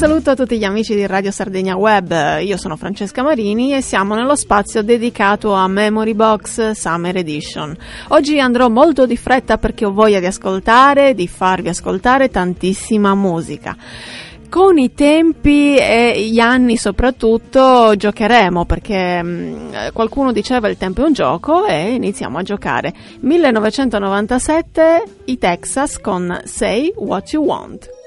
saluto a tutti gli amici di Radio Sardegna Web, io sono Francesca Marini e siamo nello spazio dedicato a Memory Box Summer Edition. Oggi andrò molto di fretta perché ho voglia di ascoltare, di farvi ascoltare tantissima musica. Con i tempi e gli anni soprattutto giocheremo perché mh, mm, qualcuno diceva il tempo è un gioco e iniziamo a giocare. 1997 i Texas con Say What You Want.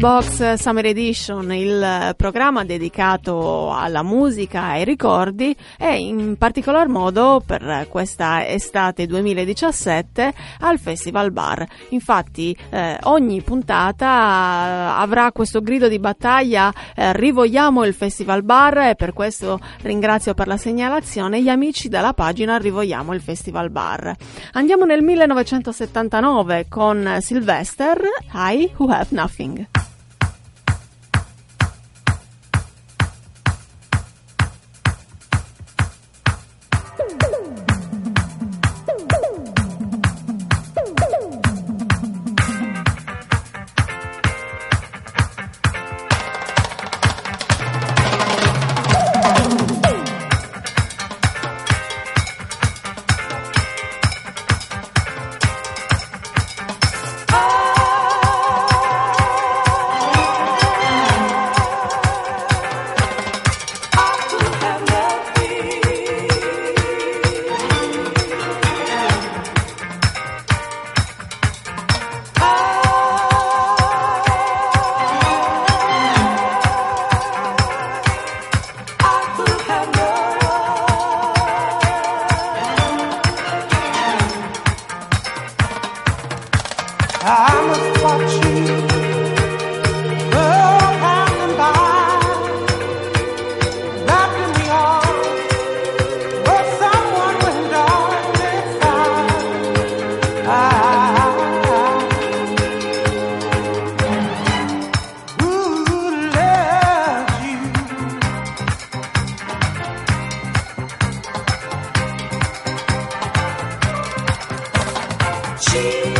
Box Summer Edition, il programma dedicato alla musica e ai ricordi e in particolar modo per questa estate 2017 al Festival Bar. Infatti eh, ogni puntata avrà questo grido di battaglia eh, rivogliamo il Festival Bar e per questo ringrazio per la segnalazione gli amici della pagina Rivogliamo il Festival Bar. Andiamo nel 1979 con Sylvester, I Who Have Nothing. she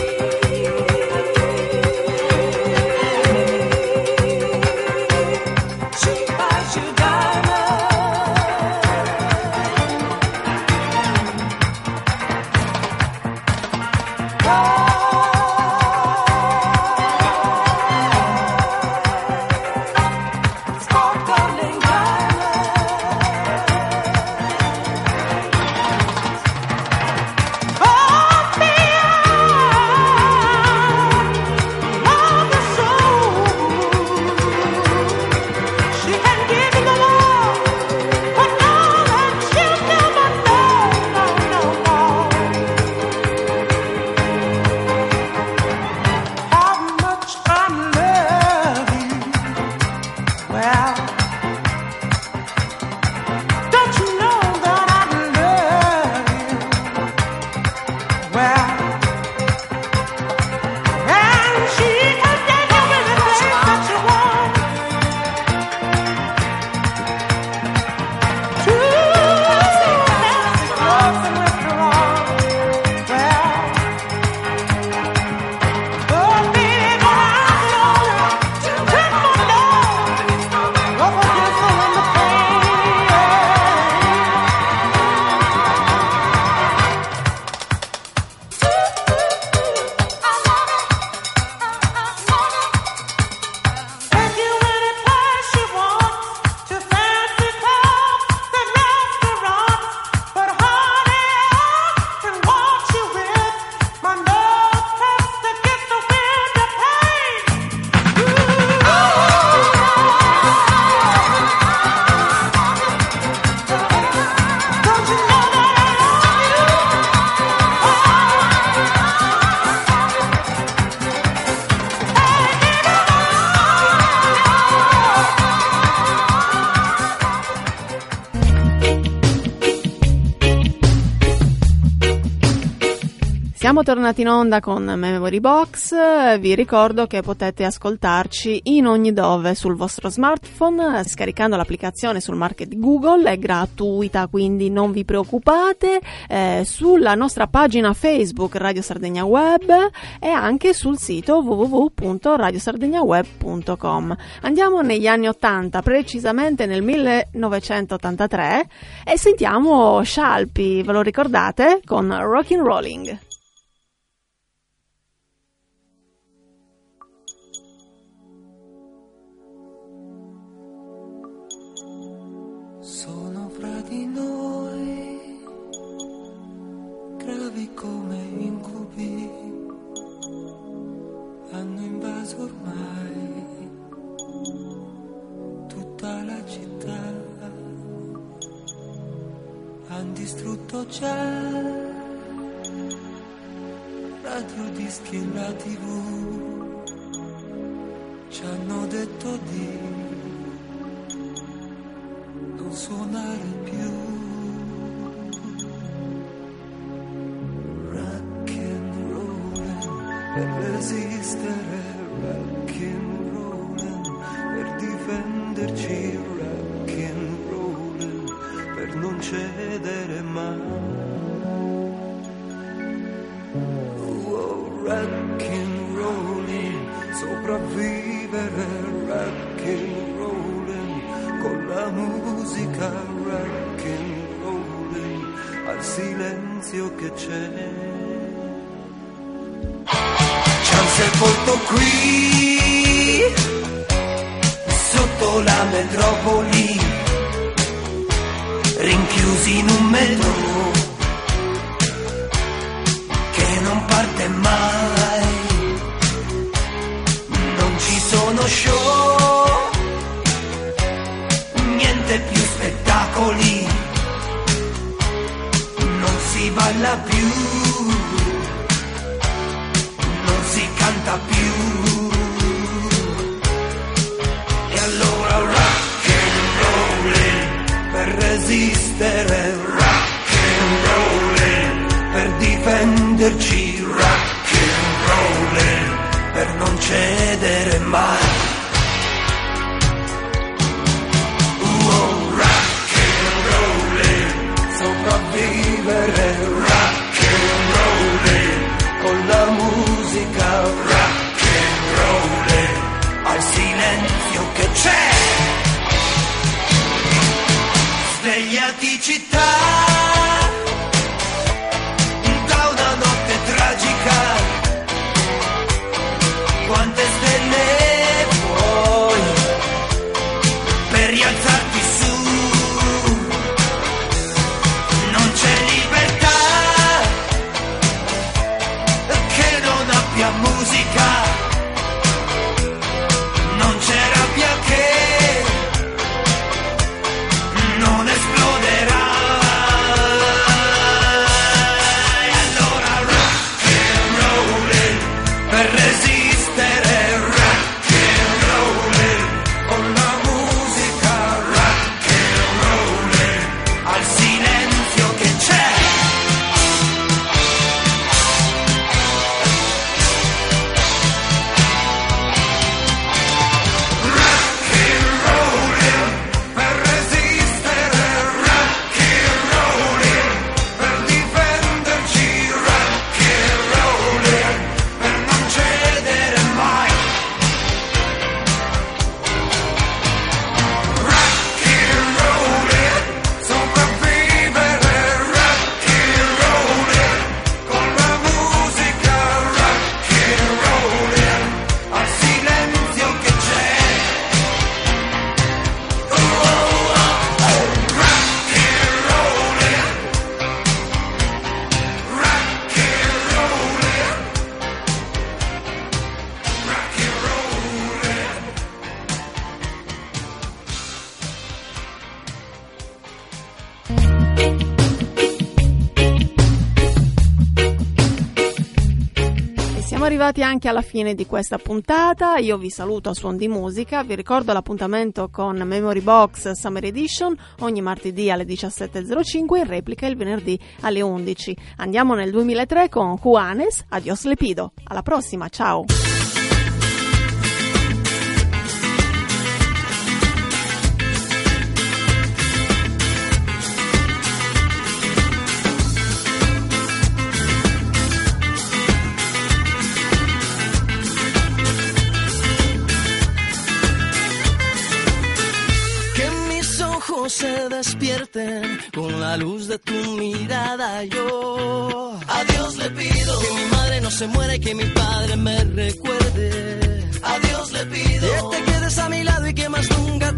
Siamo tornati in onda con Memory Box, vi ricordo che potete ascoltarci in ogni dove sul vostro smartphone scaricando l'applicazione sul market Google, è gratuita quindi non vi preoccupate, eh, sulla nostra pagina Facebook Radio Sardegna Web e anche sul sito www.radiosardegnaweb.com. Andiamo negli anni 80, precisamente nel 1983 e sentiamo Shalpi, ve lo ricordate? Con Rockin' Rolling. Distrutto già radio dischi e la tv ci hanno detto di non suonare più. Rock and roll per cedere mai. Oh, rock and rolling, sopravvivere rock and rolling, con la musica rock and rolling, al silenzio che c'è. Ci han sepolto qui, sotto la metropoli rinchiusi in un metro che non parte mai. Non ci sono show, niente più spettacoli, non si balla più, non si canta difenderci rock arrivati anche alla fine di questa puntata. Io vi saluto a suon di musica. Vi ricordo l'appuntamento con Memory Box Summer Edition ogni martedì alle 17.05 in replica il venerdì alle 11. Andiamo nel 2003 con Juanes. Adios Lepido. Alla prossima, ciao! La luz de tu mirada. Yo a Dios le pido que mi madre no se muera y que mi padre me recuerde. A Dios le pido que te quedes a mi lado y que más nunca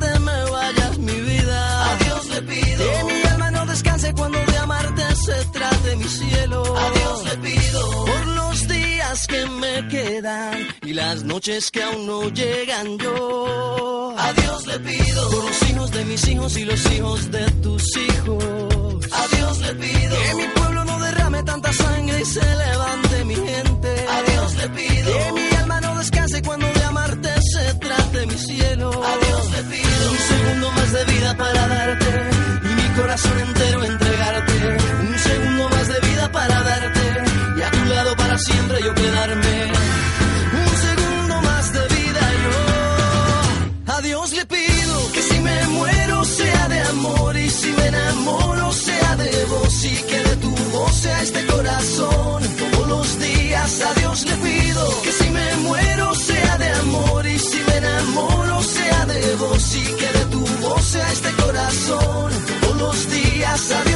y las noches que aún no llegan yo. A Dios le pido por los hijos de mis hijos y los hijos de tus hijos. A Dios le pido que mi pueblo no derrame tanta sangre y se levante mi gente. A Dios le pido que mi alma no descanse cuando de amarte se trate mi cielo. A Dios le pido un segundo más de vida para darte y mi corazón entero Sorry.